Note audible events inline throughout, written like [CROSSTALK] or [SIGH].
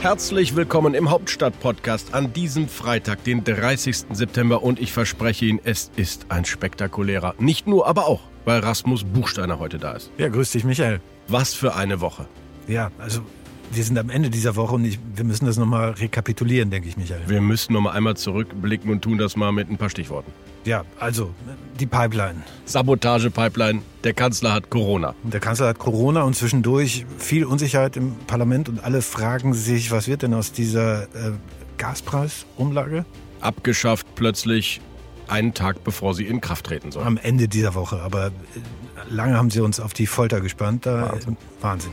Herzlich willkommen im Hauptstadt-Podcast an diesem Freitag, den 30. September. Und ich verspreche Ihnen, es ist ein spektakulärer. Nicht nur, aber auch, weil Rasmus Buchsteiner heute da ist. Ja, grüß dich, Michael. Was für eine Woche. Ja, also wir sind am Ende dieser Woche und ich, wir müssen das nochmal rekapitulieren, denke ich, Michael. Wir müssen nochmal einmal zurückblicken und tun das mal mit ein paar Stichworten. Ja, also die Pipeline. Sabotage-Pipeline. Der Kanzler hat Corona. Der Kanzler hat Corona und zwischendurch viel Unsicherheit im Parlament und alle fragen sich, was wird denn aus dieser äh, Gaspreisumlage? Abgeschafft plötzlich einen Tag bevor sie in Kraft treten soll. Am Ende dieser Woche, aber äh, lange haben sie uns auf die Folter gespannt. Da, Wahnsinn. Wahnsinn.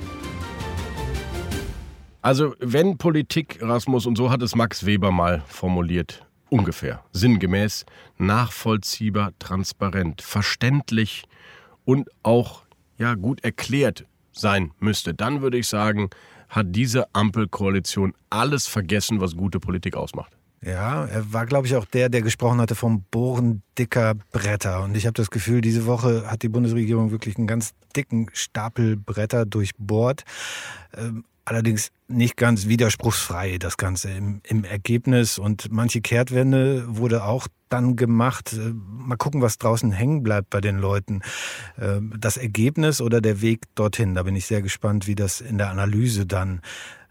Also, wenn Politik, Rasmus, und so hat es Max Weber mal formuliert, ungefähr, sinngemäß, nachvollziehbar, transparent, verständlich und auch ja, gut erklärt sein müsste, dann würde ich sagen, hat diese Ampelkoalition alles vergessen, was gute Politik ausmacht. Ja, er war, glaube ich, auch der, der gesprochen hatte vom Bohren dicker Bretter. Und ich habe das Gefühl, diese Woche hat die Bundesregierung wirklich einen ganz dicken Stapel Bretter durchbohrt. Ähm, allerdings nicht ganz widerspruchsfrei, das Ganze im, im Ergebnis. Und manche Kehrtwende wurde auch dann gemacht. Äh, Mal gucken, was draußen hängen bleibt bei den Leuten. Äh, Das Ergebnis oder der Weg dorthin, da bin ich sehr gespannt, wie das in der Analyse dann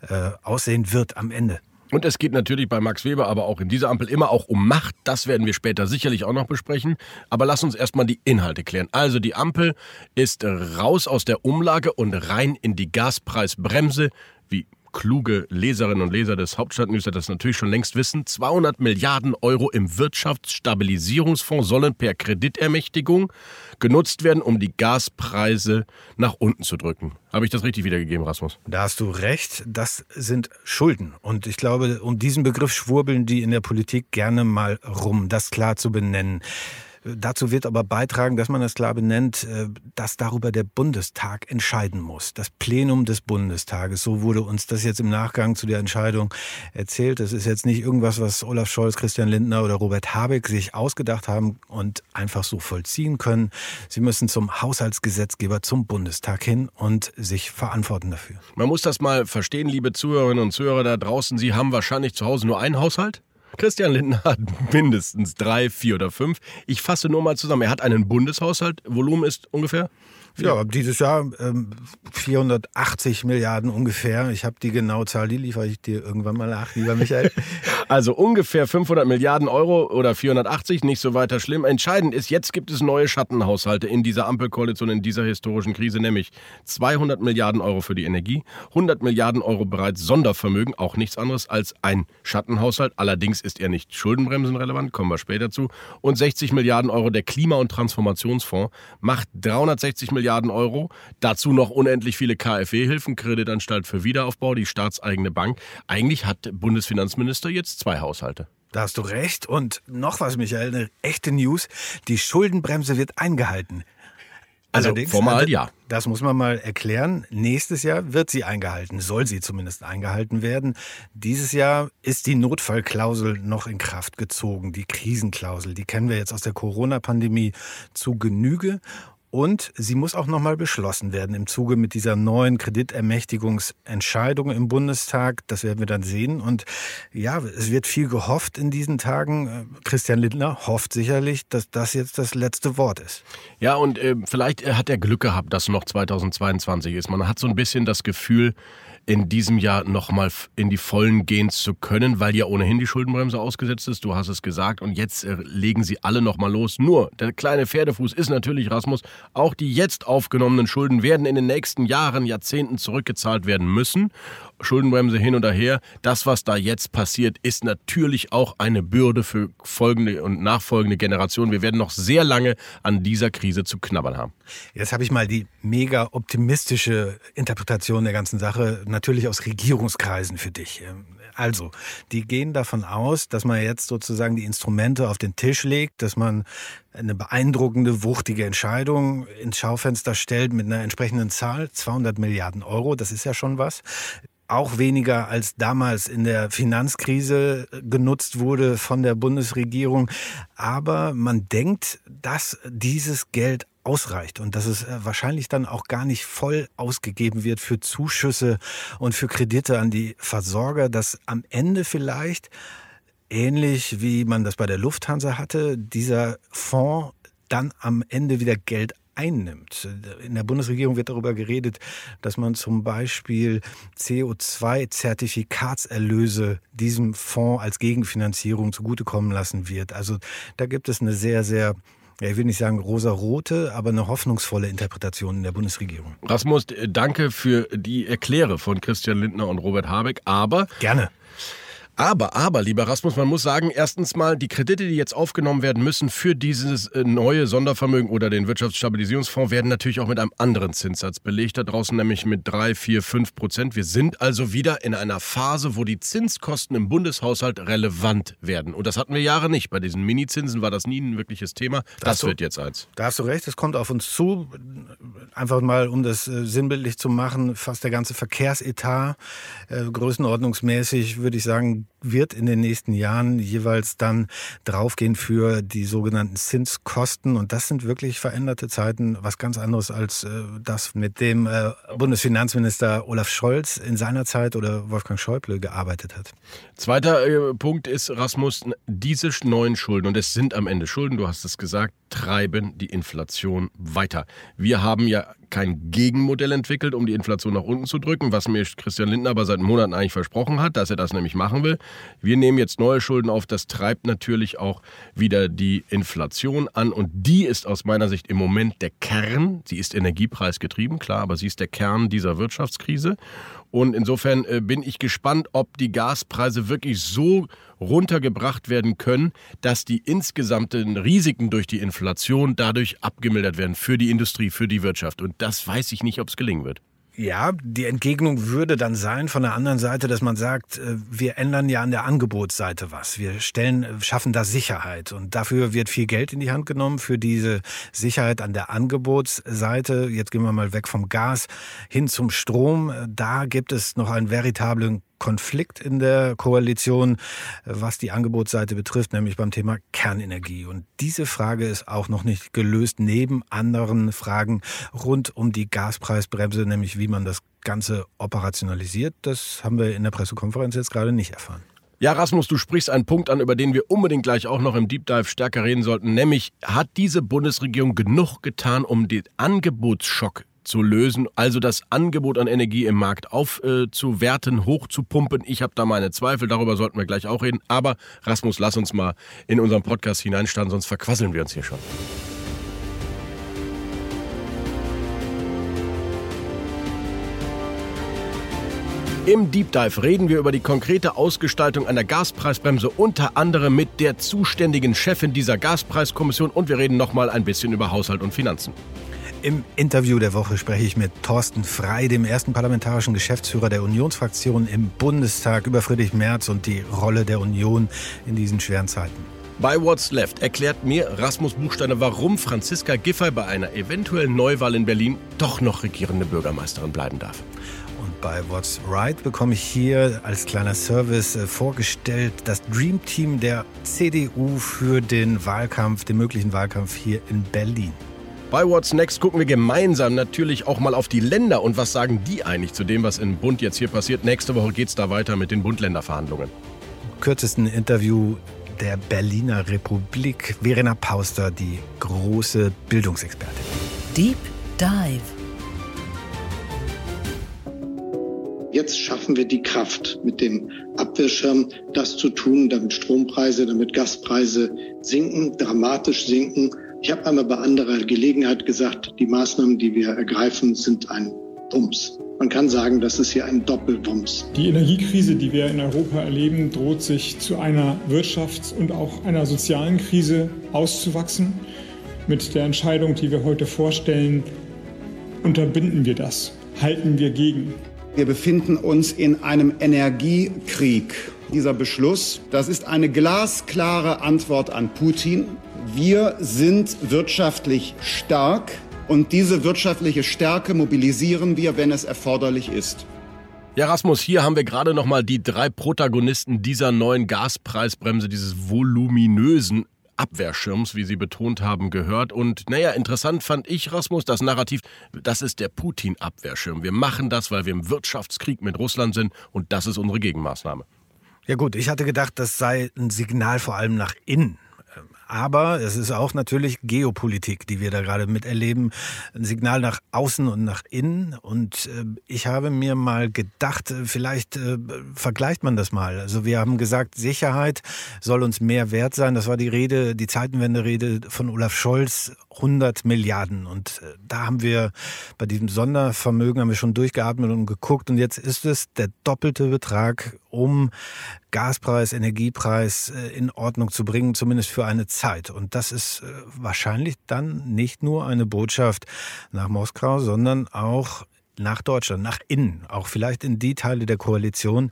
äh, aussehen wird am Ende. Und es geht natürlich bei Max Weber, aber auch in dieser Ampel immer auch um Macht. Das werden wir später sicherlich auch noch besprechen. Aber lass uns erstmal die Inhalte klären. Also die Ampel ist raus aus der Umlage und rein in die Gaspreisbremse, wie kluge Leserinnen und Leser des Hauptstadtnewsletters natürlich schon längst wissen, 200 Milliarden Euro im Wirtschaftsstabilisierungsfonds sollen per Kreditermächtigung genutzt werden, um die Gaspreise nach unten zu drücken. Habe ich das richtig wiedergegeben, Rasmus? Da hast du recht, das sind Schulden. Und ich glaube, um diesen Begriff schwurbeln die in der Politik gerne mal rum, das klar zu benennen. Dazu wird aber beitragen, dass man das klar benennt, äh, dass darüber der Bundestag entscheiden muss. Das Plenum des Bundestages. So wurde uns das jetzt im Nachgang zu der Entscheidung erzählt. Das ist jetzt nicht irgendwas, was Olaf Scholz, Christian Lindner oder Robert Habeck sich ausgedacht haben und einfach so vollziehen können. Sie müssen zum Haushaltsgesetzgeber, zum Bundestag hin und sich verantworten dafür. Man muss das mal verstehen, liebe Zuhörerinnen und Zuhörer da draußen. Sie haben wahrscheinlich zu Hause nur einen Haushalt. Christian Lindner hat [LAUGHS] mindestens drei, vier oder fünf. Ich fasse nur mal zusammen. Er hat einen Bundeshaushalt. Volumen ist ungefähr? Ja, dieses Jahr ähm, 480 Milliarden ungefähr. Ich habe die genaue Zahl, die liefere ich dir irgendwann mal nach, lieber Michael. [LAUGHS] Also ungefähr 500 Milliarden Euro oder 480, nicht so weiter schlimm. Entscheidend ist, jetzt gibt es neue Schattenhaushalte in dieser Ampelkoalition, in dieser historischen Krise, nämlich 200 Milliarden Euro für die Energie, 100 Milliarden Euro bereits Sondervermögen, auch nichts anderes als ein Schattenhaushalt. Allerdings ist er nicht schuldenbremsenrelevant, kommen wir später zu. Und 60 Milliarden Euro der Klima- und Transformationsfonds macht 360 Milliarden Euro. Dazu noch unendlich viele KfW-Hilfen, Kreditanstalt für Wiederaufbau, die staatseigene Bank. Eigentlich hat Bundesfinanzminister jetzt zwei Haushalte. Da hast du recht. Und noch was, Michael, eine echte News. Die Schuldenbremse wird eingehalten. Also Allerdings, formal ja. Das muss man mal erklären. Nächstes Jahr wird sie eingehalten, soll sie zumindest eingehalten werden. Dieses Jahr ist die Notfallklausel noch in Kraft gezogen, die Krisenklausel. Die kennen wir jetzt aus der Corona-Pandemie zu Genüge. Und sie muss auch nochmal beschlossen werden im Zuge mit dieser neuen Kreditermächtigungsentscheidung im Bundestag. Das werden wir dann sehen. Und ja, es wird viel gehofft in diesen Tagen. Christian Lindner hofft sicherlich, dass das jetzt das letzte Wort ist. Ja, und äh, vielleicht äh, hat er Glück gehabt, dass noch 2022 ist. Man hat so ein bisschen das Gefühl, in diesem Jahr nochmal in die Vollen gehen zu können, weil ja ohnehin die Schuldenbremse ausgesetzt ist. Du hast es gesagt. Und jetzt äh, legen sie alle nochmal los. Nur, der kleine Pferdefuß ist natürlich, Rasmus, auch die jetzt aufgenommenen Schulden werden in den nächsten Jahren, Jahrzehnten zurückgezahlt werden müssen. Schuldenbremse hin und her. Das, was da jetzt passiert, ist natürlich auch eine Bürde für folgende und nachfolgende Generationen. Wir werden noch sehr lange an dieser Krise zu knabbern haben. Jetzt habe ich mal die mega optimistische Interpretation der ganzen Sache natürlich aus Regierungskreisen für dich. Ähm, also, die gehen davon aus, dass man jetzt sozusagen die Instrumente auf den Tisch legt, dass man eine beeindruckende, wuchtige Entscheidung ins Schaufenster stellt mit einer entsprechenden Zahl, 200 Milliarden Euro, das ist ja schon was auch weniger als damals in der Finanzkrise genutzt wurde von der Bundesregierung. Aber man denkt, dass dieses Geld ausreicht und dass es äh, wahrscheinlich dann auch gar nicht voll ausgegeben wird für Zuschüsse und für Kredite an die Versorger, dass am Ende vielleicht ähnlich wie man das bei der Lufthansa hatte, dieser Fonds dann am Ende wieder Geld einnimmt. In der Bundesregierung wird darüber geredet, dass man zum Beispiel CO2-Zertifikatserlöse diesem Fonds als Gegenfinanzierung zugutekommen lassen wird. Also da gibt es eine sehr, sehr ja, ich will nicht sagen rosa-rote, aber eine hoffnungsvolle Interpretation in der Bundesregierung. Rasmus, danke für die Erkläre von Christian Lindner und Robert Habeck. Aber gerne. Aber, aber, lieber Rasmus, man muss sagen, erstens mal, die Kredite, die jetzt aufgenommen werden müssen für dieses äh, neue Sondervermögen oder den Wirtschaftsstabilisierungsfonds, werden natürlich auch mit einem anderen Zinssatz belegt, da draußen nämlich mit 3, 4, 5 Prozent. Wir sind also wieder in einer Phase, wo die Zinskosten im Bundeshaushalt relevant werden. Und das hatten wir Jahre nicht. Bei diesen Minizinsen war das nie ein wirkliches Thema. Das du, wird jetzt eins. Da hast du recht, es kommt auf uns zu. Einfach mal, um das äh, sinnbildlich zu machen, fast der ganze Verkehrsetat, äh, größenordnungsmäßig, würde ich sagen, wird in den nächsten Jahren jeweils dann draufgehen für die sogenannten Zinskosten. Und das sind wirklich veränderte Zeiten, was ganz anderes als äh, das, mit dem äh, Bundesfinanzminister Olaf Scholz in seiner Zeit oder Wolfgang Schäuble gearbeitet hat. Zweiter äh, Punkt ist, Rasmus, diese neuen Schulden, und es sind am Ende Schulden, du hast es gesagt, treiben die Inflation weiter. Wir haben ja kein Gegenmodell entwickelt, um die Inflation nach unten zu drücken, was mir Christian Lindner aber seit Monaten eigentlich versprochen hat, dass er das nämlich machen will. Wir nehmen jetzt neue Schulden auf. Das treibt natürlich auch wieder die Inflation an. Und die ist aus meiner Sicht im Moment der Kern. Sie ist energiepreisgetrieben, klar, aber sie ist der Kern dieser Wirtschaftskrise. Und insofern äh, bin ich gespannt, ob die Gaspreise wirklich so runtergebracht werden können, dass die insgesamten Risiken durch die Inflation dadurch abgemildert werden für die Industrie, für die Wirtschaft. Und das weiß ich nicht, ob es gelingen wird. Ja, die Entgegnung würde dann sein von der anderen Seite, dass man sagt, äh, wir ändern ja an der Angebotsseite was. Wir stellen, äh, schaffen da Sicherheit. Und dafür wird viel Geld in die Hand genommen für diese Sicherheit an der Angebotsseite. Jetzt gehen wir mal weg vom Gas hin zum Strom. Da gibt es noch einen veritablen Konflikt in der Koalition, was die Angebotsseite betrifft, nämlich beim Thema Kernenergie. Und diese Frage ist auch noch nicht gelöst, neben anderen Fragen rund um die Gaspreisbremse, nämlich wie man das Ganze operationalisiert. Das haben wir in der Pressekonferenz jetzt gerade nicht erfahren. Ja, Rasmus, du sprichst einen Punkt an, über den wir unbedingt gleich auch noch im Deep Dive stärker reden sollten, nämlich hat diese Bundesregierung genug getan, um den Angebotsschock zu lösen, also das Angebot an Energie im Markt aufzuwerten, äh, hochzupumpen. Ich habe da meine Zweifel, darüber sollten wir gleich auch reden. Aber Rasmus, lass uns mal in unseren Podcast hineinstarten, sonst verquasseln wir uns hier schon. Im Deep Dive reden wir über die konkrete Ausgestaltung einer Gaspreisbremse, unter anderem mit der zuständigen Chefin dieser Gaspreiskommission und wir reden nochmal ein bisschen über Haushalt und Finanzen. Im Interview der Woche spreche ich mit Thorsten Frei, dem ersten parlamentarischen Geschäftsführer der Unionsfraktion im Bundestag, über Friedrich Merz und die Rolle der Union in diesen schweren Zeiten. Bei What's Left erklärt mir Rasmus Buchsteiner, warum Franziska Giffey bei einer eventuellen Neuwahl in Berlin doch noch regierende Bürgermeisterin bleiben darf. Und bei What's Right bekomme ich hier als kleiner Service äh, vorgestellt das Dream Team der CDU für den Wahlkampf, den möglichen Wahlkampf hier in Berlin. Bei What's Next gucken wir gemeinsam natürlich auch mal auf die Länder und was sagen die eigentlich zu dem, was im Bund jetzt hier passiert. Nächste Woche geht es da weiter mit den Bund-Länder-Verhandlungen. Kürzesten Interview der Berliner Republik. Verena Pauster, die große Bildungsexpertin. Deep Dive. Jetzt schaffen wir die Kraft mit dem Abwehrschirm, das zu tun, damit Strompreise, damit Gaspreise sinken, dramatisch sinken ich habe einmal bei anderer Gelegenheit gesagt, die Maßnahmen, die wir ergreifen, sind ein Wumms. Man kann sagen, das ist hier ein Doppelwumms. Die Energiekrise, die wir in Europa erleben, droht sich zu einer Wirtschafts- und auch einer sozialen Krise auszuwachsen. Mit der Entscheidung, die wir heute vorstellen, unterbinden wir das, halten wir gegen. Wir befinden uns in einem Energiekrieg. Dieser Beschluss, das ist eine glasklare Antwort an Putin. Wir sind wirtschaftlich stark und diese wirtschaftliche Stärke mobilisieren wir, wenn es erforderlich ist. Ja, Rasmus, hier haben wir gerade nochmal die drei Protagonisten dieser neuen Gaspreisbremse, dieses voluminösen Abwehrschirms, wie Sie betont haben, gehört. Und naja, interessant fand ich, Rasmus, das Narrativ, das ist der Putin-Abwehrschirm. Wir machen das, weil wir im Wirtschaftskrieg mit Russland sind und das ist unsere Gegenmaßnahme. Ja gut, ich hatte gedacht, das sei ein Signal vor allem nach innen. Aber es ist auch natürlich Geopolitik, die wir da gerade miterleben. Ein Signal nach außen und nach innen. Und äh, ich habe mir mal gedacht, äh, vielleicht äh, vergleicht man das mal. Also wir haben gesagt, Sicherheit soll uns mehr wert sein. Das war die Rede, die Zeitenwende-Rede von Olaf Scholz. 100 Milliarden. Und äh, da haben wir bei diesem Sondervermögen haben wir schon durchgeatmet und geguckt. Und jetzt ist es der doppelte Betrag, um Gaspreis, Energiepreis äh, in Ordnung zu bringen, zumindest für eine Zeit. Und das ist äh, wahrscheinlich dann nicht nur eine Botschaft nach Moskau, sondern auch nach Deutschland, nach innen, auch vielleicht in die Teile der Koalition,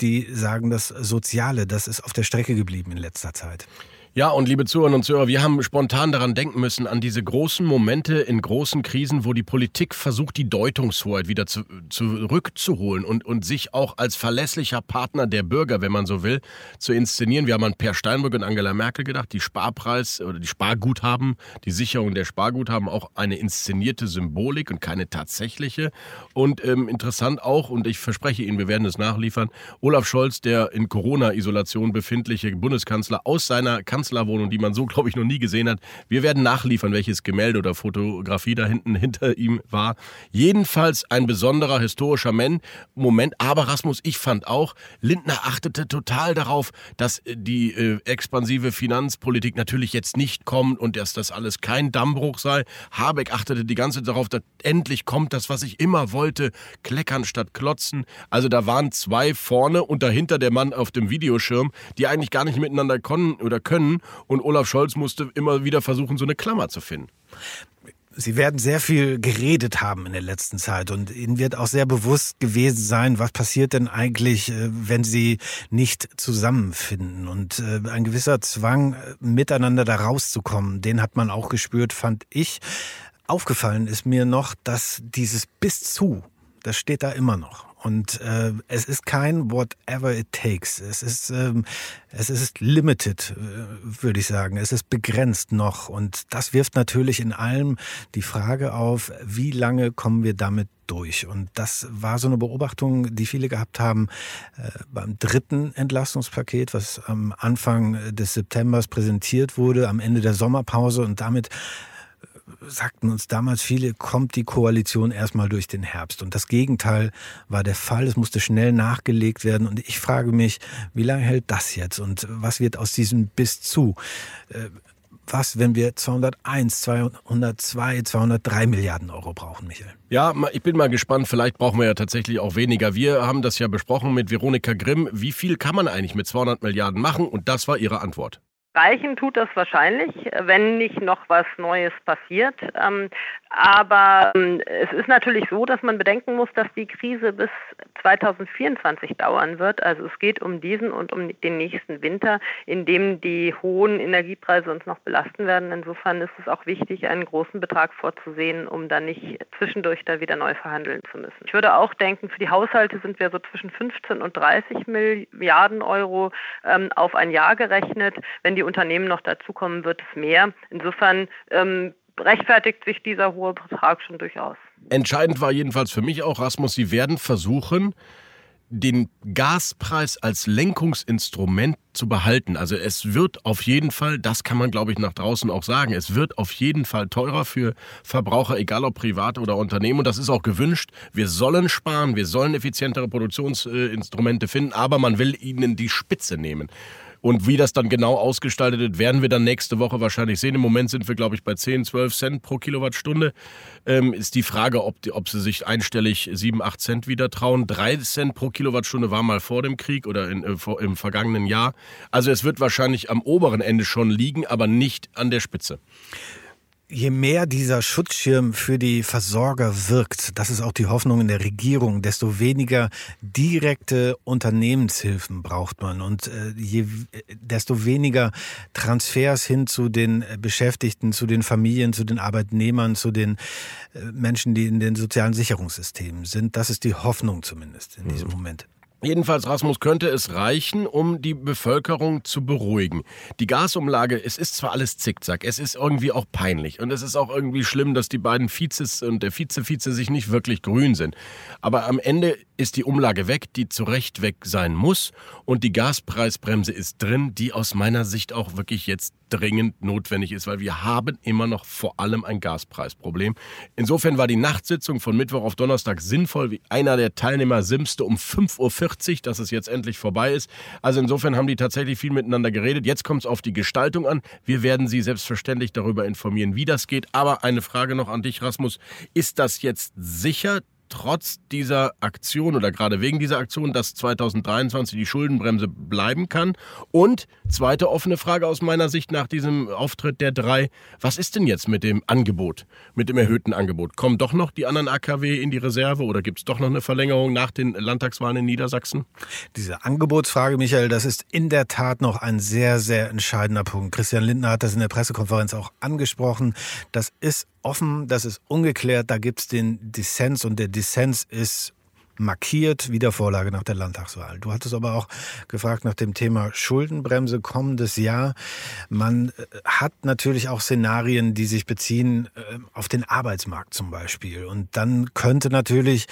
die sagen, das Soziale, das ist auf der Strecke geblieben in letzter Zeit. Ja, und liebe Zuhörerinnen und Zuhörer, wir haben spontan daran denken müssen, an diese großen Momente in großen Krisen, wo die Politik versucht, die Deutungshoheit wieder zu, zurückzuholen und, und sich auch als verlässlicher Partner der Bürger, wenn man so will, zu inszenieren. Wir haben an Per Steinbrück und Angela Merkel gedacht, die Sparpreis oder die Sparguthaben, die Sicherung der Sparguthaben, auch eine inszenierte Symbolik und keine tatsächliche. Und ähm, interessant auch, und ich verspreche Ihnen, wir werden es nachliefern, Olaf Scholz, der in Corona-Isolation befindliche Bundeskanzler aus seiner Kanzlerin Kanzlerwohnung, die man so, glaube ich, noch nie gesehen hat. Wir werden nachliefern, welches Gemälde oder Fotografie da hinten hinter ihm war. Jedenfalls ein besonderer historischer Moment. Aber Rasmus, ich fand auch, Lindner achtete total darauf, dass die äh, expansive Finanzpolitik natürlich jetzt nicht kommt und dass das alles kein Dammbruch sei. Habeck achtete die ganze Zeit darauf, dass endlich kommt das, was ich immer wollte, kleckern statt klotzen. Also da waren zwei vorne und dahinter der Mann auf dem Videoschirm, die eigentlich gar nicht miteinander können oder können und Olaf Scholz musste immer wieder versuchen, so eine Klammer zu finden. Sie werden sehr viel geredet haben in der letzten Zeit und Ihnen wird auch sehr bewusst gewesen sein, was passiert denn eigentlich, äh, wenn Sie nicht zusammenfinden. Und äh, ein gewisser Zwang, äh, miteinander da rauszukommen, den hat man auch gespürt, fand ich. Aufgefallen ist mir noch, dass dieses bis zu, das steht da immer noch. Und äh, es ist kein whatever it takes. Es ist, ähm, es ist limited, äh, würde ich sagen. Es ist begrenzt noch. Und das wirft natürlich in allem die Frage auf, wie lange kommen wir damit durch? Und das war so eine Beobachtung, die viele gehabt haben äh, beim dritten Entlastungspaket, was am Anfang des Septembers präsentiert wurde, am Ende der Sommerpause und damit sagten uns damals viele, kommt die Koalition erstmal durch den Herbst. Und das Gegenteil war der Fall. Es musste schnell nachgelegt werden. Und ich frage mich, wie lange hält das jetzt? Und was wird aus diesem bis zu? Äh, was, wenn wir 201, 202, 203 Milliarden Euro brauchen, Michael? Ja, ich bin mal gespannt. Vielleicht brauchen wir ja tatsächlich auch weniger. Wir haben das ja besprochen mit Veronika Grimm. Wie viel kann man eigentlich mit 200 Milliarden machen? Und das war ihre Antwort. Reichen tut das wahrscheinlich, wenn nicht noch was Neues passiert. Ähm, aber ähm, es ist natürlich so, dass man bedenken muss, dass die Krise bis 2024 dauern wird. Also es geht um diesen und um den nächsten Winter, in dem die hohen Energiepreise uns noch belasten werden. Insofern ist es auch wichtig, einen großen Betrag vorzusehen, um dann nicht zwischendurch da wieder neu verhandeln zu müssen. Ich würde auch denken, für die Haushalte sind wir so zwischen 15 und 30 Milliarden Euro ähm, auf ein Jahr gerechnet. Wenn die Unternehmen noch dazukommen, wird es mehr. Insofern ähm, rechtfertigt sich dieser hohe Betrag schon durchaus. Entscheidend war jedenfalls für mich auch, Rasmus, Sie werden versuchen, den Gaspreis als Lenkungsinstrument zu behalten. Also es wird auf jeden Fall, das kann man glaube ich nach draußen auch sagen, es wird auf jeden Fall teurer für Verbraucher, egal ob privat oder Unternehmen. Und das ist auch gewünscht. Wir sollen sparen, wir sollen effizientere Produktionsinstrumente finden, aber man will ihnen die Spitze nehmen. Und wie das dann genau ausgestaltet wird, werden wir dann nächste Woche wahrscheinlich sehen. Im Moment sind wir, glaube ich, bei 10, 12 Cent pro Kilowattstunde. Ähm, ist die Frage, ob, die, ob sie sich einstellig 7, 8 Cent wieder trauen. 3 Cent pro Kilowattstunde war mal vor dem Krieg oder in, äh, vor, im vergangenen Jahr. Also es wird wahrscheinlich am oberen Ende schon liegen, aber nicht an der Spitze. Je mehr dieser Schutzschirm für die Versorger wirkt, das ist auch die Hoffnung in der Regierung, desto weniger direkte Unternehmenshilfen braucht man und äh, je, desto weniger Transfers hin zu den Beschäftigten, zu den Familien, zu den Arbeitnehmern, zu den äh, Menschen, die in den sozialen Sicherungssystemen sind. Das ist die Hoffnung zumindest in diesem mhm. Moment. Jedenfalls, Rasmus, könnte es reichen, um die Bevölkerung zu beruhigen. Die Gasumlage, es ist zwar alles Zickzack, es ist irgendwie auch peinlich und es ist auch irgendwie schlimm, dass die beiden Vizes und der Vize-Vize sich nicht wirklich grün sind. Aber am Ende ist die Umlage weg, die zu Recht weg sein muss und die Gaspreisbremse ist drin, die aus meiner Sicht auch wirklich jetzt dringend notwendig ist, weil wir haben immer noch vor allem ein Gaspreisproblem. Insofern war die Nachtsitzung von Mittwoch auf Donnerstag sinnvoll, wie einer der Teilnehmer simste um 5.40 Uhr, dass es jetzt endlich vorbei ist. Also insofern haben die tatsächlich viel miteinander geredet. Jetzt kommt es auf die Gestaltung an. Wir werden Sie selbstverständlich darüber informieren, wie das geht. Aber eine Frage noch an dich, Rasmus. Ist das jetzt sicher, trotz dieser Aktion oder gerade wegen dieser Aktion, dass 2023 die Schuldenbremse bleiben kann? Und zweite offene Frage aus meiner Sicht nach diesem Auftritt der drei, was ist denn jetzt mit dem Angebot, mit dem erhöhten Angebot? Kommen doch noch die anderen AKW in die Reserve oder gibt es doch noch eine Verlängerung nach den Landtagswahlen in Niedersachsen? Diese Angebotsfrage, Michael, das ist in der Tat noch ein sehr, sehr entscheidender Punkt. Christian Lindner hat das in der Pressekonferenz auch angesprochen. Das ist offen, das ist ungeklärt, da gibt es den Dissens und der Dissens ist markiert, Wiedervorlage nach der Landtagswahl. Du hattest aber auch gefragt nach dem Thema Schuldenbremse kommendes Jahr. Man äh, hat natürlich auch Szenarien, die sich beziehen äh, auf den Arbeitsmarkt zum Beispiel. Und dann könnte natürlich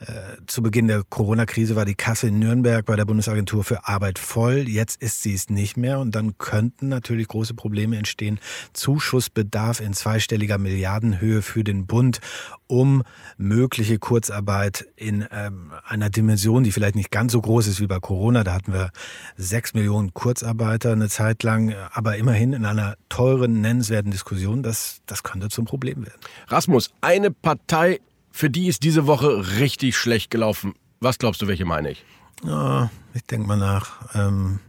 äh, zu Beginn der Corona-Krise war die Kasse in Nürnberg bei der Bundesagentur für Arbeit voll. Jetzt ist sie es nicht mehr. Und dann könnten natürlich große Probleme entstehen. Zuschussbedarf in zweistelliger Milliardenhöhe für den Bund, um mögliche Kurzarbeit in einer Dimension, die vielleicht nicht ganz so groß ist wie bei Corona. Da hatten wir sechs Millionen Kurzarbeiter eine Zeit lang, aber immerhin in einer teuren, nennenswerten Diskussion. Das, das könnte zum Problem werden. Rasmus, eine Partei, für die ist diese Woche richtig schlecht gelaufen. Was glaubst du, welche meine ich? Ja, ich denke mal nach. Ähm,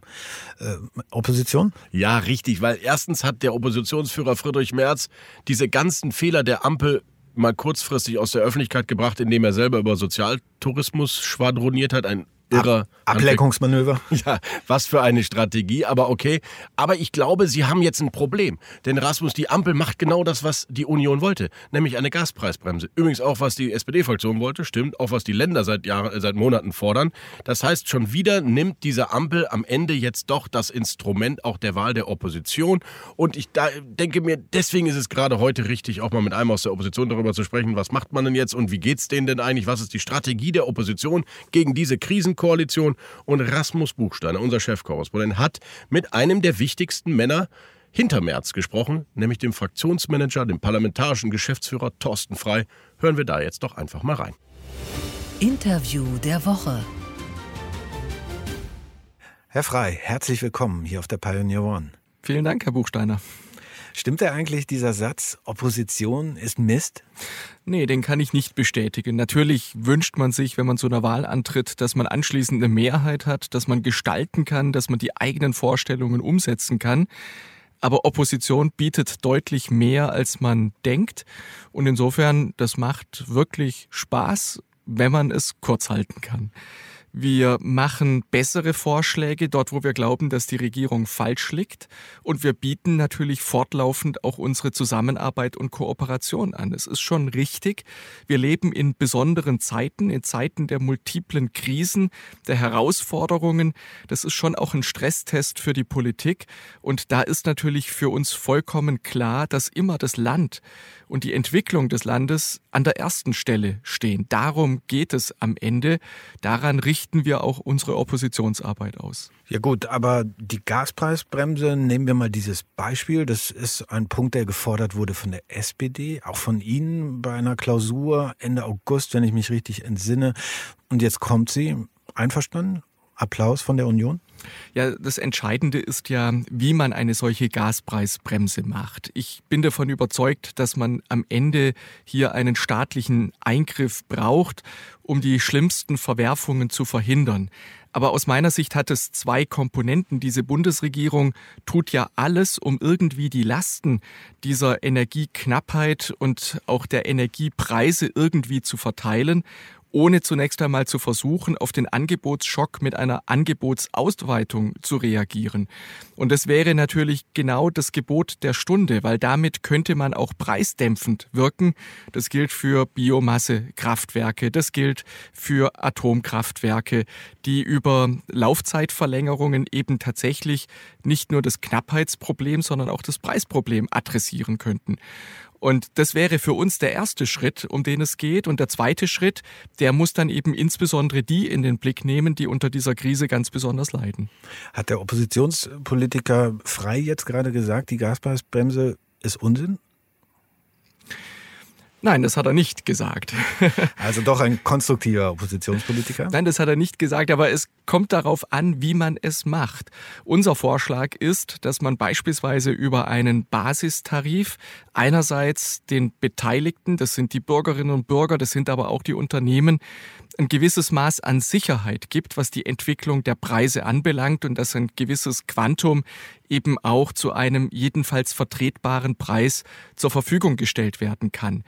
äh, Opposition? Ja, richtig, weil erstens hat der Oppositionsführer Friedrich Merz diese ganzen Fehler der Ampel mal kurzfristig aus der Öffentlichkeit gebracht, indem er selber über Sozialtourismus schwadroniert hat. Ein irrer Ablenkungsmanöver. [LAUGHS] Ja, was für eine Strategie, aber okay. Aber ich glaube, sie haben jetzt ein Problem. Denn Rasmus, die Ampel macht genau das, was die Union wollte, nämlich eine Gaspreisbremse. Übrigens auch, was die SPD-Fraktion wollte, stimmt, auch was die Länder seit Jahren, seit Monaten fordern. Das heißt, schon wieder nimmt diese Ampel am Ende jetzt doch das Instrument auch der Wahl der Opposition. Und ich da, denke mir, deswegen ist es gerade heute richtig, auch mal mit einem aus der Opposition darüber zu sprechen, was macht man denn jetzt und wie geht's denen denn eigentlich? Was ist die Strategie der Opposition gegen diese Krisen? Koalition und Rasmus Buchsteiner, unser Chefkorrespondent, hat mit einem der wichtigsten Männer hinter März gesprochen, nämlich dem Fraktionsmanager, dem parlamentarischen Geschäftsführer Thorsten Frei. Hören wir da jetzt doch einfach mal rein. Interview der Woche. Herr Frei, herzlich willkommen hier auf der Pioneer One. Vielen Dank, Herr Buchsteiner. Stimmt da eigentlich dieser Satz, Opposition ist Mist? Nee, den kann ich nicht bestätigen. Natürlich wünscht man sich, wenn man zu einer Wahl antritt, dass man anschließend eine Mehrheit hat, dass man gestalten kann, dass man die eigenen Vorstellungen umsetzen kann. Aber Opposition bietet deutlich mehr, als man denkt. Und insofern, das macht wirklich Spaß, wenn man es kurz halten kann. Wir machen bessere Vorschläge dort, wo wir glauben, dass die Regierung falsch liegt. Und wir bieten natürlich fortlaufend auch unsere Zusammenarbeit und Kooperation an. Es ist schon richtig. Wir leben in besonderen Zeiten, in Zeiten der multiplen Krisen, der Herausforderungen. Das ist schon auch ein Stresstest für die Politik. Und da ist natürlich für uns vollkommen klar, dass immer das Land und die Entwicklung des Landes an der ersten Stelle stehen. Darum geht es am Ende. Daran richten wir auch unsere Oppositionsarbeit aus. Ja gut, aber die Gaspreisbremse, nehmen wir mal dieses Beispiel, das ist ein Punkt, der gefordert wurde von der SPD, auch von Ihnen bei einer Klausur Ende August, wenn ich mich richtig entsinne. Und jetzt kommt sie. Einverstanden? Applaus von der Union? Ja, das Entscheidende ist ja, wie man eine solche Gaspreisbremse macht. Ich bin davon überzeugt, dass man am Ende hier einen staatlichen Eingriff braucht, um die schlimmsten Verwerfungen zu verhindern. Aber aus meiner Sicht hat es zwei Komponenten. Diese Bundesregierung tut ja alles, um irgendwie die Lasten dieser Energieknappheit und auch der Energiepreise irgendwie zu verteilen ohne zunächst einmal zu versuchen, auf den Angebotsschock mit einer Angebotsausweitung zu reagieren. Und das wäre natürlich genau das Gebot der Stunde, weil damit könnte man auch preisdämpfend wirken. Das gilt für Biomassekraftwerke, das gilt für Atomkraftwerke, die über Laufzeitverlängerungen eben tatsächlich nicht nur das Knappheitsproblem, sondern auch das Preisproblem adressieren könnten. Und das wäre für uns der erste Schritt, um den es geht. Und der zweite Schritt, der muss dann eben insbesondere die in den Blick nehmen, die unter dieser Krise ganz besonders leiden. Hat der Oppositionspolitiker Frei jetzt gerade gesagt, die Gaspreisbremse ist Unsinn? Nein, das hat er nicht gesagt. [LAUGHS] Also doch ein konstruktiver Oppositionspolitiker? Nein, das hat er nicht gesagt, aber es kommt darauf an, wie man es macht. Unser Vorschlag ist, dass man beispielsweise über einen Basistarif einerseits den Beteiligten, das sind die Bürgerinnen und Bürger, das sind aber auch die Unternehmen, ein gewisses Maß an Sicherheit gibt, was die Entwicklung der Preise anbelangt und dass ein gewisses Quantum eben auch zu einem jedenfalls vertretbaren Preis zur Verfügung gestellt werden kann.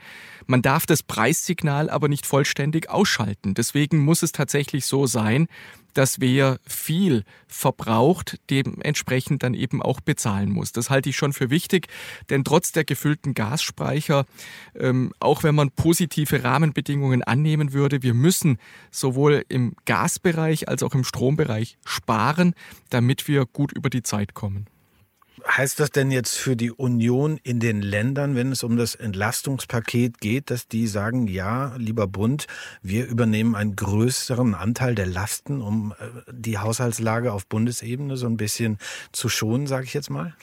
Man darf das Preissignal aber nicht vollständig ausschalten. Deswegen muss es tatsächlich so sein, dass wer viel verbraucht, dementsprechend dann eben auch bezahlen muss. Das halte ich schon für wichtig, denn trotz der gefüllten Gasspeicher, ähm, auch wenn man positive Rahmenbedingungen annehmen würde, wir müssen sowohl im Gasbereich als auch im Strombereich sparen, damit wir gut über die Zeit kommen. Heißt das denn jetzt für die Union in den Ländern, wenn es um das Entlastungspaket geht, dass die sagen, ja, lieber Bund, wir übernehmen einen größeren Anteil der Lasten, um äh, die Haushaltslage auf Bundesebene so ein bisschen zu schonen, sage ich jetzt mal?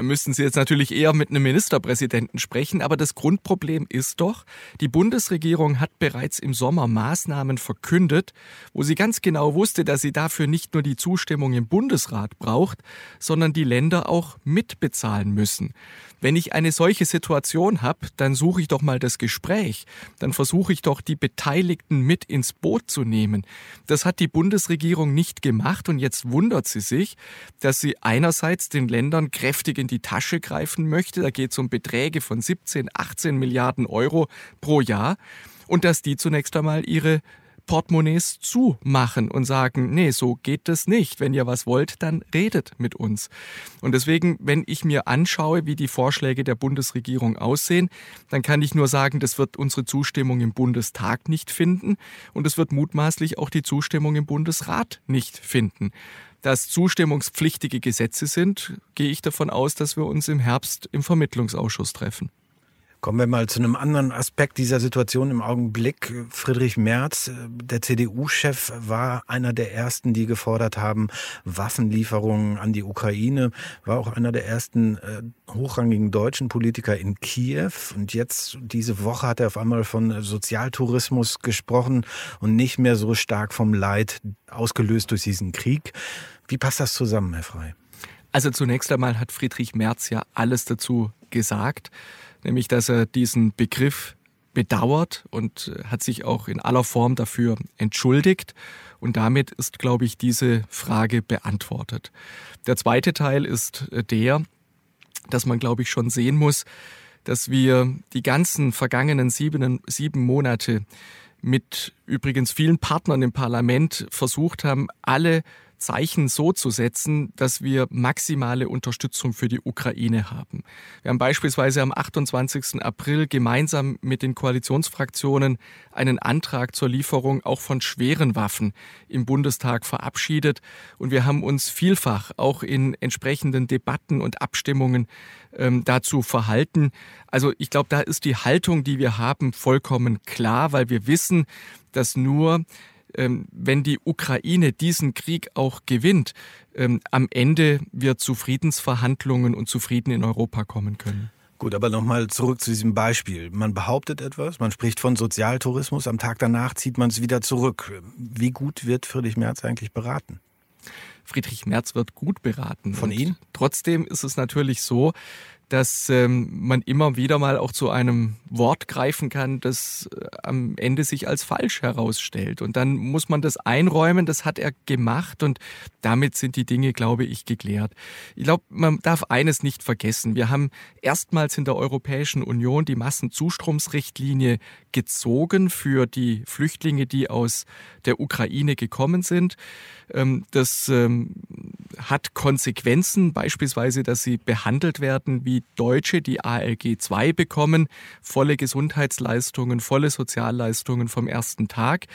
Da müssten Sie jetzt natürlich eher mit einem Ministerpräsidenten sprechen. Aber das Grundproblem ist doch, die Bundesregierung hat bereits im Sommer Maßnahmen verkündet, wo sie ganz genau wusste, dass sie dafür nicht nur die Zustimmung im Bundesrat braucht, sondern die Länder auch mitbezahlen müssen. Wenn ich eine solche Situation habe, dann suche ich doch mal das Gespräch. Dann versuche ich doch, die Beteiligten mit ins Boot zu nehmen. Das hat die Bundesregierung nicht gemacht und jetzt wundert sie sich, dass sie einerseits den Ländern kräftig in die Tasche greifen möchte. Da geht es um Beträge von 17, 18 Milliarden Euro pro Jahr und dass die zunächst einmal ihre Portemonnaies zumachen und sagen, nee, so geht das nicht. Wenn ihr was wollt, dann redet mit uns. Und deswegen, wenn ich mir anschaue, wie die Vorschläge der Bundesregierung aussehen, dann kann ich nur sagen, das wird unsere Zustimmung im Bundestag nicht finden und es wird mutmaßlich auch die Zustimmung im Bundesrat nicht finden dass zustimmungspflichtige Gesetze sind, gehe ich davon aus, dass wir uns im Herbst im Vermittlungsausschuss treffen. Kommen wir mal zu einem anderen Aspekt dieser Situation im Augenblick. Friedrich Merz, der CDU-Chef, war einer der ersten, die gefordert haben, Waffenlieferungen an die Ukraine, war auch einer der ersten äh, hochrangigen deutschen Politiker in Kiew. Und jetzt, diese Woche, hat er auf einmal von Sozialtourismus gesprochen und nicht mehr so stark vom Leid ausgelöst durch diesen Krieg. Wie passt das zusammen, Herr Frey? Also zunächst einmal hat Friedrich Merz ja alles dazu gesagt nämlich dass er diesen Begriff bedauert und hat sich auch in aller Form dafür entschuldigt. Und damit ist, glaube ich, diese Frage beantwortet. Der zweite Teil ist der, dass man, glaube ich, schon sehen muss, dass wir die ganzen vergangenen sieben, sieben Monate mit übrigens vielen Partnern im Parlament versucht haben, alle Zeichen so zu setzen, dass wir maximale Unterstützung für die Ukraine haben. Wir haben beispielsweise am 28. April gemeinsam mit den Koalitionsfraktionen einen Antrag zur Lieferung auch von schweren Waffen im Bundestag verabschiedet und wir haben uns vielfach auch in entsprechenden Debatten und Abstimmungen ähm, dazu verhalten. Also ich glaube, da ist die Haltung, die wir haben, vollkommen klar, weil wir wissen, dass nur wenn die Ukraine diesen Krieg auch gewinnt, ähm, am Ende wir zu Friedensverhandlungen und zu Frieden in Europa kommen können. Gut, aber nochmal zurück zu diesem Beispiel. Man behauptet etwas, man spricht von Sozialtourismus, am Tag danach zieht man es wieder zurück. Wie gut wird Friedrich Merz eigentlich beraten? Friedrich Merz wird gut beraten. Von Ihnen? Trotzdem ist es natürlich so, dass ähm, man immer wieder mal auch zu einem Wort greifen kann, das äh, am Ende sich als falsch herausstellt. Und dann muss man das einräumen, das hat er gemacht und damit sind die Dinge, glaube ich, geklärt. Ich glaube, man darf eines nicht vergessen. Wir haben erstmals in der Europäischen Union die Massenzustromsrichtlinie gezogen für die Flüchtlinge, die aus der Ukraine gekommen sind. Ähm, das ähm, hat Konsequenzen, beispielsweise, dass sie behandelt werden wie Deutsche, die ALG 2 bekommen, volle Gesundheitsleistungen, volle Sozialleistungen vom ersten Tag.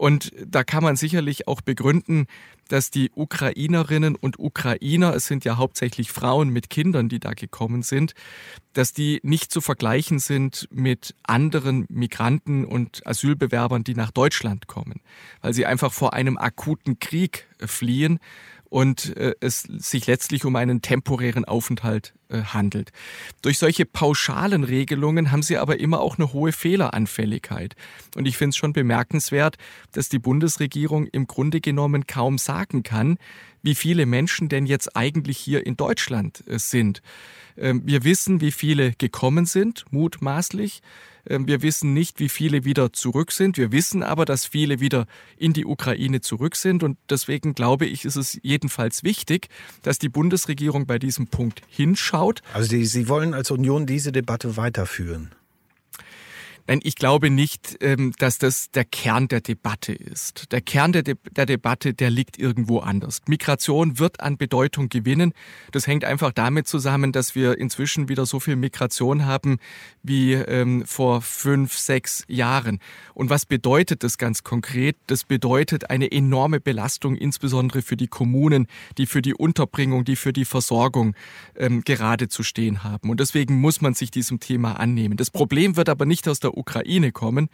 Und da kann man sicherlich auch begründen, dass die Ukrainerinnen und Ukrainer, es sind ja hauptsächlich Frauen mit Kindern, die da gekommen sind, dass die nicht zu vergleichen sind mit anderen Migranten und Asylbewerbern, die nach Deutschland kommen, weil sie einfach vor einem akuten Krieg fliehen und äh, es sich letztlich um einen temporären Aufenthalt äh, handelt. Durch solche pauschalen Regelungen haben sie aber immer auch eine hohe Fehleranfälligkeit. Und ich finde es schon bemerkenswert, dass die Bundesregierung im Grunde genommen kaum sagen kann, wie viele Menschen denn jetzt eigentlich hier in Deutschland äh, sind. Ähm, wir wissen, wie viele gekommen sind, mutmaßlich. Ähm, wir wissen nicht, wie viele wieder zurück sind. Wir wissen aber, dass viele wieder in die Ukraine zurück sind. Und deswegen glaube ich, ist es jedenfalls wichtig, dass die Bundesregierung bei diesem Punkt hinschaut. Also Sie, Sie wollen als Union diese Debatte weiterführen? Nein, ich glaube nicht, ähm, dass das der Kern der Debatte ist. Der Kern der, De der, Debatte, der liegt irgendwo anders. Migration wird an Bedeutung gewinnen. Das hängt einfach damit zusammen, dass wir inzwischen wieder so viel Migration haben wie ähm, vor fünf, sechs Jahren. Und was bedeutet das ganz konkret? Das bedeutet eine enorme Belastung, insbesondere für die Kommunen, die für die Unterbringung, die für die Versorgung ähm, gerade zu stehen haben. Und deswegen muss man sich diesem Thema annehmen. Das Problem wird aber nicht aus der Ukraine kommen.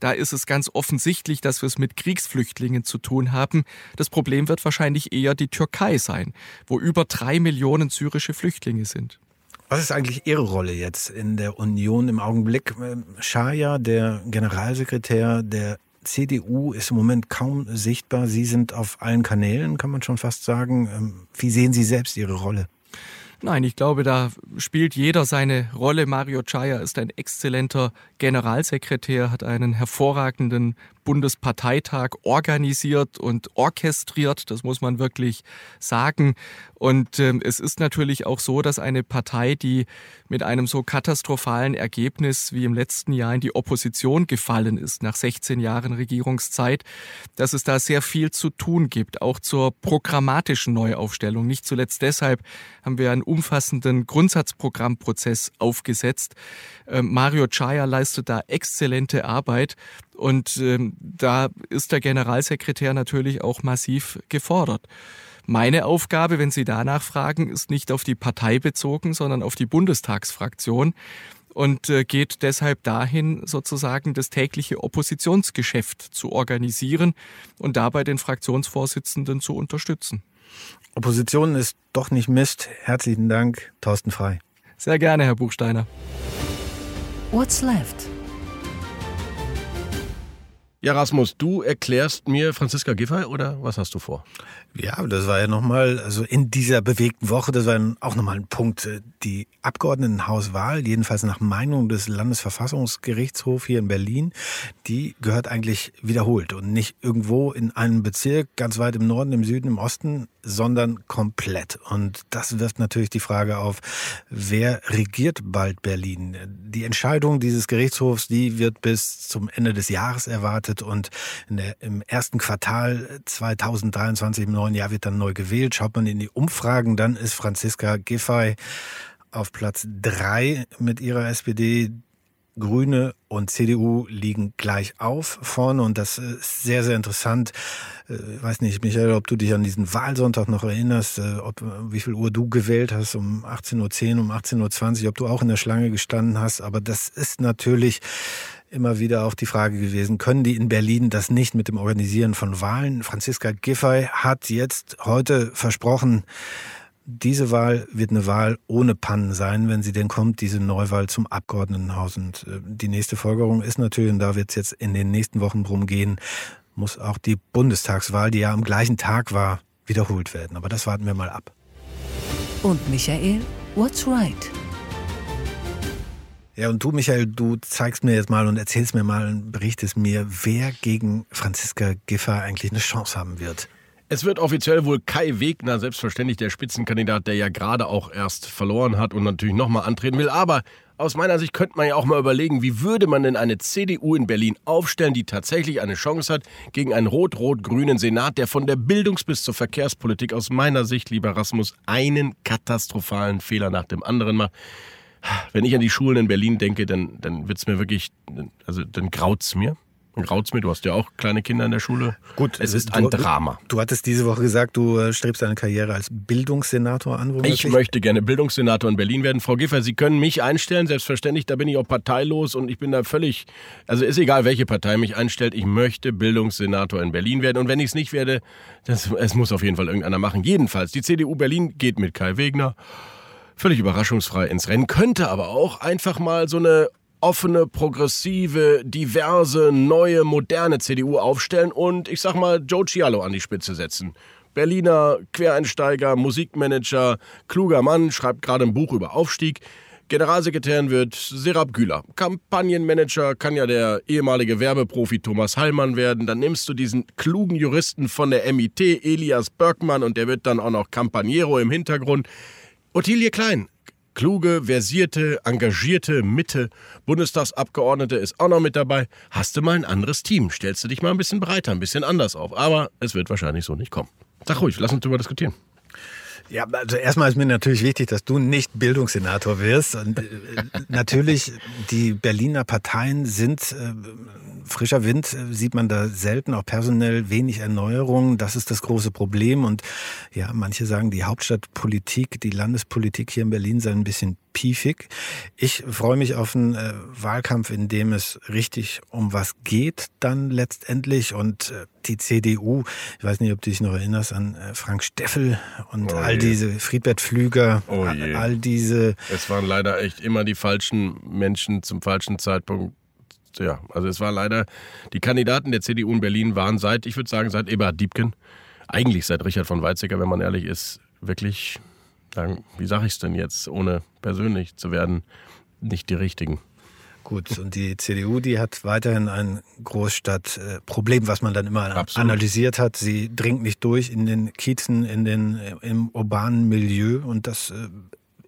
Da ist es ganz offensichtlich, dass wir es mit Kriegsflüchtlingen zu tun haben. Das Problem wird wahrscheinlich eher die Türkei sein, wo über drei Millionen syrische Flüchtlinge sind. Was ist eigentlich Ihre Rolle jetzt in der Union im Augenblick? Schaya, der Generalsekretär der CDU, ist im Moment kaum sichtbar. Sie sind auf allen Kanälen, kann man schon fast sagen. Ähm, wie sehen Sie selbst Ihre Rolle? Nein, ich glaube, da spielt jeder seine Rolle. Mario Chaya ist ein exzellenter Generalsekretär, hat einen hervorragenden Bundesparteitag organisiert und orchestriert. Das muss man wirklich sagen. Und ähm, es ist natürlich auch so, dass eine Partei, die mit einem so katastrophalen Ergebnis wie im letzten Jahr in die Opposition gefallen ist, nach 16 Jahren Regierungszeit, dass es da sehr viel zu tun gibt, auch zur programmatischen Neuaufstellung. Nicht zuletzt deshalb haben wir einen umfassenden Grundsatzprogrammprozess aufgesetzt. Ähm, Mario Chaya leistet da exzellente Arbeit und ähm, da ist der Generalsekretär natürlich auch massiv gefordert. Meine Aufgabe, wenn Sie danach fragen, ist nicht auf die Partei bezogen, sondern auf die Bundestagsfraktion und äh, geht deshalb dahin, sozusagen das tägliche Oppositionsgeschäft zu organisieren und dabei den Fraktionsvorsitzenden zu unterstützen. Opposition ist doch nicht Mist. Herzlichen Dank, Thorsten Frei. Sehr gerne, Herr Buchsteiner. What's left? Ja, Rasmus, du erklärst mir Franziska Giffey oder was hast du vor? Ja, das war ja nochmal, also in dieser bewegten Woche, das war auch nochmal ein Punkt. Äh, die Abgeordnetenhauswahl, jedenfalls nach Meinung des Landesverfassungsgerichtshofs hier in Berlin, die gehört eigentlich wiederholt und nicht irgendwo in einem Bezirk ganz weit im Norden, im Süden, im Osten, sondern komplett. Und das wirft natürlich die Frage auf, wer regiert bald Berlin? Die Entscheidung dieses Gerichtshofs, die wird bis zum Ende des Jahres erwartet und der, im ersten Quartal 2023 im neuen Jahr wird dann neu gewählt. Schaut man in die Umfragen, dann ist Franziska Giffey auf Platz drei mit ihrer SPD. Grüne und CDU liegen gleich auf vorne und das ist sehr, sehr interessant. Ich äh, weiß nicht, Michael, ob du dich an diesen Wahlsonntag noch erinnerst, äh, ob, wie viel Uhr du gewählt hast, um 18.10 Uhr, um 18.20 Uhr, ob du auch in der Schlange gestanden hast. Aber das ist natürlich immer wieder auch die Frage gewesen, können die in Berlin das nicht mit dem Organisieren von Wahlen? Franziska Giffey hat jetzt heute versprochen, diese Wahl wird eine Wahl ohne Pannen sein, wenn sie denn kommt, diese Neuwahl zum Abgeordnetenhaus. Und äh, die nächste Folgerung ist natürlich, und da wird es jetzt in den nächsten Wochen drum gehen, muss auch die Bundestagswahl, die ja am gleichen Tag war wiederholt werden. Aber das warten wir mal ab. Und Michael, what's right? Ja, und du, Michael, du zeigst mir jetzt mal und erzählst mir mal und berichtest mir, wer gegen Franziska Giffey eigentlich eine Chance haben wird. Es wird offiziell wohl Kai Wegner, selbstverständlich der Spitzenkandidat, der ja gerade auch erst verloren hat und natürlich nochmal antreten will. Aber aus meiner Sicht könnte man ja auch mal überlegen, wie würde man denn eine CDU in Berlin aufstellen, die tatsächlich eine Chance hat gegen einen rot-rot-grünen Senat, der von der Bildungs- bis zur Verkehrspolitik aus meiner Sicht, lieber Rasmus, einen katastrophalen Fehler nach dem anderen macht. Wenn ich an die Schulen in Berlin denke, dann, dann wird es mir wirklich, also dann graut es mir. Graut's mir, du hast ja auch kleine Kinder in der Schule. Gut, es ist ein du, Drama. Du hattest diese Woche gesagt, du äh, strebst deine Karriere als Bildungssenator an. Ich möchte gerne Bildungssenator in Berlin werden. Frau Giffer, Sie können mich einstellen, selbstverständlich. Da bin ich auch parteilos und ich bin da völlig, also ist egal, welche Partei mich einstellt. Ich möchte Bildungssenator in Berlin werden. Und wenn ich es nicht werde, das, es muss auf jeden Fall irgendeiner machen. Jedenfalls, die CDU Berlin geht mit Kai Wegner völlig überraschungsfrei ins Rennen, könnte aber auch einfach mal so eine offene, progressive, diverse, neue, moderne CDU aufstellen und ich sag mal Joe Cialo an die Spitze setzen. Berliner Quereinsteiger, Musikmanager, kluger Mann, schreibt gerade ein Buch über Aufstieg. Generalsekretärin wird Serap Güler. Kampagnenmanager kann ja der ehemalige Werbeprofi Thomas Hallmann werden. Dann nimmst du diesen klugen Juristen von der MIT, Elias Bergmann, und der wird dann auch noch Campaniero im Hintergrund. Ottilie Klein, kluge, versierte, engagierte Mitte, Bundestagsabgeordnete ist auch noch mit dabei. Hast du mal ein anderes Team? Stellst du dich mal ein bisschen breiter, ein bisschen anders auf. Aber es wird wahrscheinlich so nicht kommen. Sag ruhig, lass uns darüber diskutieren. Ja, also erstmal ist mir natürlich wichtig, dass du nicht Bildungssenator wirst. Und äh, [LAUGHS] natürlich, die Berliner Parteien sind äh, frischer Wind, äh, sieht man da selten, auch personell wenig Erneuerung. Das ist das große Problem. Und ja, manche sagen, die Hauptstadtpolitik, die Landespolitik hier in Berlin sei ein bisschen piefig. Ich freue mich auf einen äh, Wahlkampf, in dem es richtig um was geht dann letztendlich. Und äh, die CDU, ich weiß nicht, ob du dich noch erinnerst an äh, Frank Steffel und oh all diese Friedbert Flüger, oh all, all diese. Es waren leider echt immer die falschen Menschen zum falschen Zeitpunkt. Ja, also es war leider, die Kandidaten der CDU in Berlin waren seit, ich würde sagen, seit Eberhard Diebken, eigentlich seit Richard von Weizsäcker, wenn man ehrlich ist, wirklich wie sage ich es denn jetzt, ohne persönlich zu werden, nicht die richtigen. Gut, und die CDU, die hat weiterhin ein Großstadtproblem, was man dann immer Absolut. analysiert hat. Sie dringt nicht durch in den Kiezen, in den, im urbanen Milieu und das äh,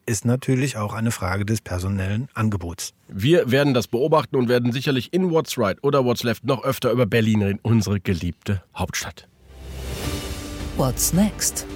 ist natürlich auch eine Frage des personellen Angebots. Wir werden das beobachten und werden sicherlich in What's Right oder What's Left noch öfter über Berlin reden, unsere geliebte Hauptstadt. What's next?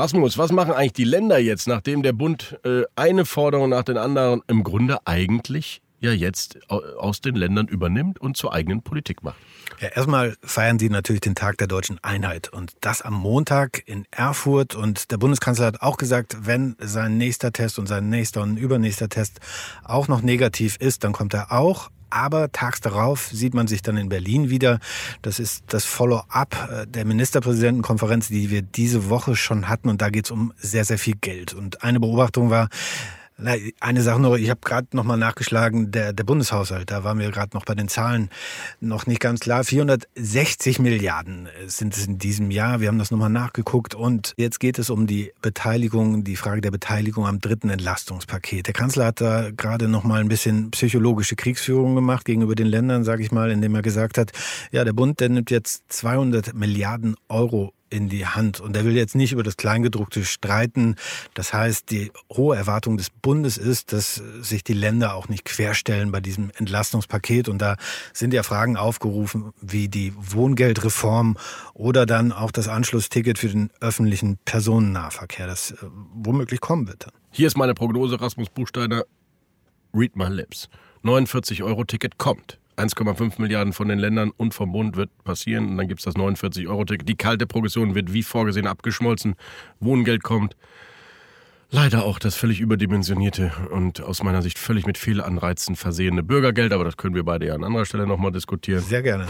Rasmus, was machen eigentlich die Länder jetzt, nachdem der Bund äh, eine Forderung nach den anderen im Grunde eigentlich ja jetzt aus den Ländern übernimmt und zur eigenen Politik macht? Ja, erstmal feiern sie natürlich den Tag der deutschen Einheit und das am Montag in Erfurt. Und der Bundeskanzler hat auch gesagt, wenn sein nächster Test und sein nächster und übernächster Test auch noch negativ ist, dann kommt er auch aber tags darauf sieht man sich dann in Berlin wieder. Das ist das Follow-up äh, der Ministerpräsidentenkonferenz, die wir diese Woche schon hatten. Und da geht es um sehr, sehr viel Geld. Und eine Beobachtung war, eine Sache noch, ich habe gerade noch mal nachgeschlagen, der, der Bundeshaushalt, da waren wir gerade noch bei den Zahlen noch nicht ganz klar. 460 Milliarden sind es in diesem Jahr. Wir haben das nochmal nachgeguckt und jetzt geht es um die Beteiligung, die Frage der Beteiligung am dritten Entlastungspaket. Der Kanzler hat da gerade noch mal ein bisschen psychologische Kriegsführung gemacht gegenüber den Ländern, sage ich mal, indem er gesagt hat, ja, der Bund, der nimmt jetzt 200 Milliarden Euro in die Hand. Und er will jetzt nicht über das Kleingedruckte streiten. Das heißt, die hohe Erwartung des Bundes ist, dass sich die Länder auch nicht querstellen bei diesem Entlastungspaket. Und da sind ja Fragen aufgerufen wie die Wohngeldreform oder dann auch das Anschlussticket für den öffentlichen Personennahverkehr, das äh, womöglich kommen wird. Hier ist meine Prognose, Rasmus Buchsteiner. Read my lips. 49 Euro Ticket kommt. 1,5 Milliarden von den Ländern und vom Bund wird passieren. Und dann gibt es das 49-Euro-Ticket. Die kalte Progression wird wie vorgesehen abgeschmolzen. Wohngeld kommt. Leider auch das völlig überdimensionierte und aus meiner Sicht völlig mit Fehlanreizen versehene Bürgergeld. Aber das können wir beide ja an anderer Stelle nochmal diskutieren. Sehr gerne.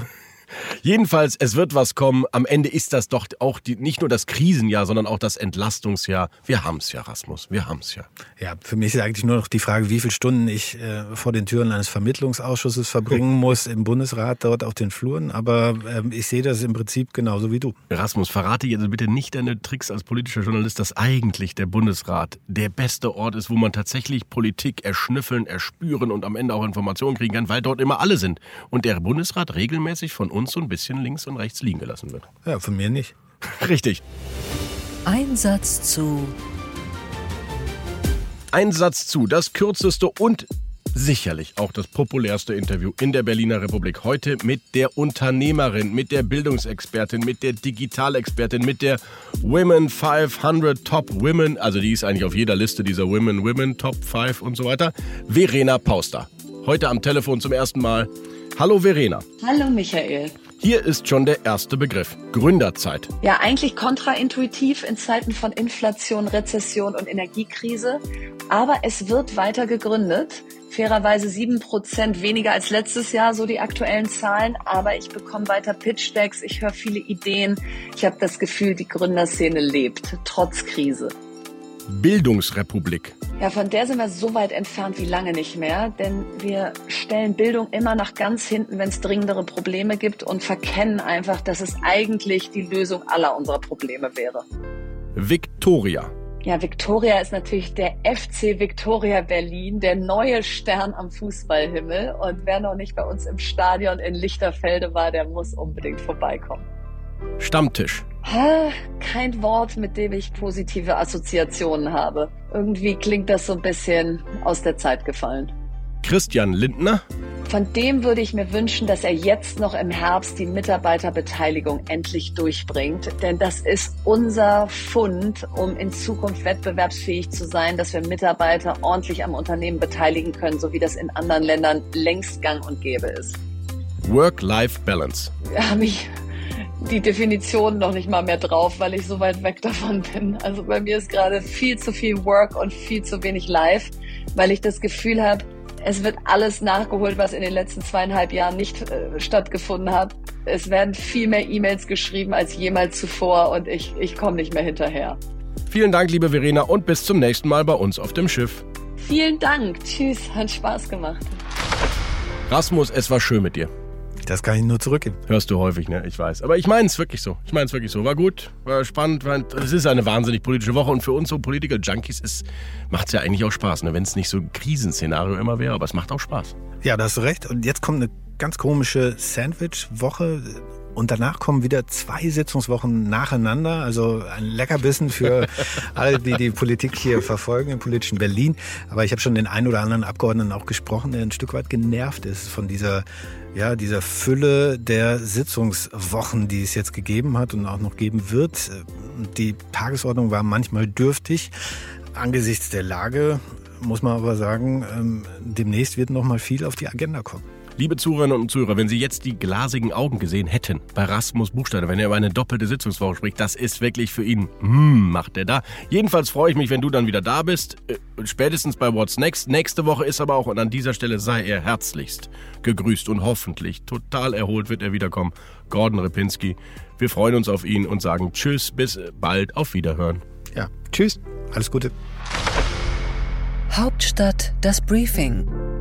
Jedenfalls, es wird was kommen. Am Ende ist das doch auch die, nicht nur das Krisenjahr, sondern auch das Entlastungsjahr. Wir haben es ja, Rasmus. Wir haben es ja. Ja, für mich ist eigentlich nur noch die Frage, wie viele Stunden ich äh, vor den Türen eines Vermittlungsausschusses verbringen [LAUGHS] muss im Bundesrat, dort auf den Fluren. Aber äh, ich sehe das im Prinzip genauso wie du. Rasmus, verrate jetzt bitte nicht deine Tricks als politischer Journalist, dass eigentlich der Bundesrat der beste Ort ist, wo man tatsächlich Politik erschnüffeln, erspüren und am Ende auch Informationen kriegen kann, weil dort immer alle sind. Und der Bundesrat regelmäßig von uns so ein bisschen links und rechts liegen gelassen wird. Ja, von mir nicht. [LAUGHS] Richtig. Ein Satz zu. Ein Satz zu, das kürzeste und sicherlich auch das populärste Interview in der Berliner Republik. Heute mit der Unternehmerin, mit der Bildungsexpertin, mit der Digitalexpertin, mit der Women 500 Top Women, also die ist eigentlich auf jeder Liste dieser Women, Women Top 5 und so weiter, Verena Pauster. Heute am Telefon zum ersten Mal. Hallo Verena. Hallo Michael. Hier ist schon der erste Begriff. Gründerzeit. Ja, eigentlich kontraintuitiv in Zeiten von Inflation, Rezession und Energiekrise. Aber es wird weiter gegründet. Fairerweise sieben Prozent weniger als letztes Jahr, so die aktuellen Zahlen. Aber ich bekomme weiter Pitch-Decks, ich höre viele Ideen. Ich habe das Gefühl, die Gründerszene lebt, trotz Krise. Bildungsrepublik. Ja, von der sind wir so weit entfernt wie lange nicht mehr, denn wir stellen Bildung immer nach ganz hinten, wenn es dringendere Probleme gibt und verkennen einfach, dass es eigentlich die Lösung aller unserer Probleme wäre. Victoria. Ja, Victoria ist natürlich der FC Victoria Berlin, der neue Stern am Fußballhimmel. Und wer noch nicht bei uns im Stadion in Lichterfelde war, der muss unbedingt vorbeikommen. Stammtisch. Kein Wort, mit dem ich positive Assoziationen habe. Irgendwie klingt das so ein bisschen aus der Zeit gefallen. Christian Lindner. Von dem würde ich mir wünschen, dass er jetzt noch im Herbst die Mitarbeiterbeteiligung endlich durchbringt. Denn das ist unser Fund, um in Zukunft wettbewerbsfähig zu sein, dass wir Mitarbeiter ordentlich am Unternehmen beteiligen können, so wie das in anderen Ländern längst gang und gäbe ist. Work-Life-Balance. Habe ich die Definition noch nicht mal mehr drauf, weil ich so weit weg davon bin. Also bei mir ist gerade viel zu viel Work und viel zu wenig Life, weil ich das Gefühl habe, es wird alles nachgeholt, was in den letzten zweieinhalb Jahren nicht äh, stattgefunden hat. Es werden viel mehr E-Mails geschrieben als jemals zuvor und ich, ich komme nicht mehr hinterher. Vielen Dank, liebe Verena, und bis zum nächsten Mal bei uns auf dem Schiff. Vielen Dank. Tschüss. Hat Spaß gemacht. Rasmus, es war schön mit dir. Das kann ich nur zurückgeben. Hörst du häufig, ne? Ich weiß. Aber ich meine es wirklich so. Ich meine es wirklich so. War gut, war spannend. Es ist eine wahnsinnig politische Woche und für uns so Political Junkies macht es ja eigentlich auch Spaß, ne? wenn es nicht so ein Krisenszenario immer wäre. Aber es macht auch Spaß. Ja, da hast du recht. Und jetzt kommt eine ganz komische Sandwich-Woche. Und danach kommen wieder zwei Sitzungswochen nacheinander. Also ein Leckerbissen für [LAUGHS] alle, die die Politik hier verfolgen im politischen Berlin. Aber ich habe schon den einen oder anderen Abgeordneten auch gesprochen, der ein Stück weit genervt ist von dieser, ja, dieser Fülle der Sitzungswochen, die es jetzt gegeben hat und auch noch geben wird. Die Tagesordnung war manchmal dürftig. Angesichts der Lage muss man aber sagen, ähm, demnächst wird noch mal viel auf die Agenda kommen. Liebe Zuhörerinnen und Zuhörer, wenn Sie jetzt die glasigen Augen gesehen hätten bei Rasmus Buchsteiner, wenn er über eine doppelte Sitzungswoche spricht, das ist wirklich für ihn, hm, macht er da. Jedenfalls freue ich mich, wenn du dann wieder da bist, äh, spätestens bei What's Next. Nächste Woche ist aber auch, und an dieser Stelle sei er herzlichst gegrüßt und hoffentlich total erholt wird er wiederkommen, Gordon Ripinski. Wir freuen uns auf ihn und sagen Tschüss, bis bald, auf Wiederhören. Ja, tschüss, alles Gute. Hauptstadt das Briefing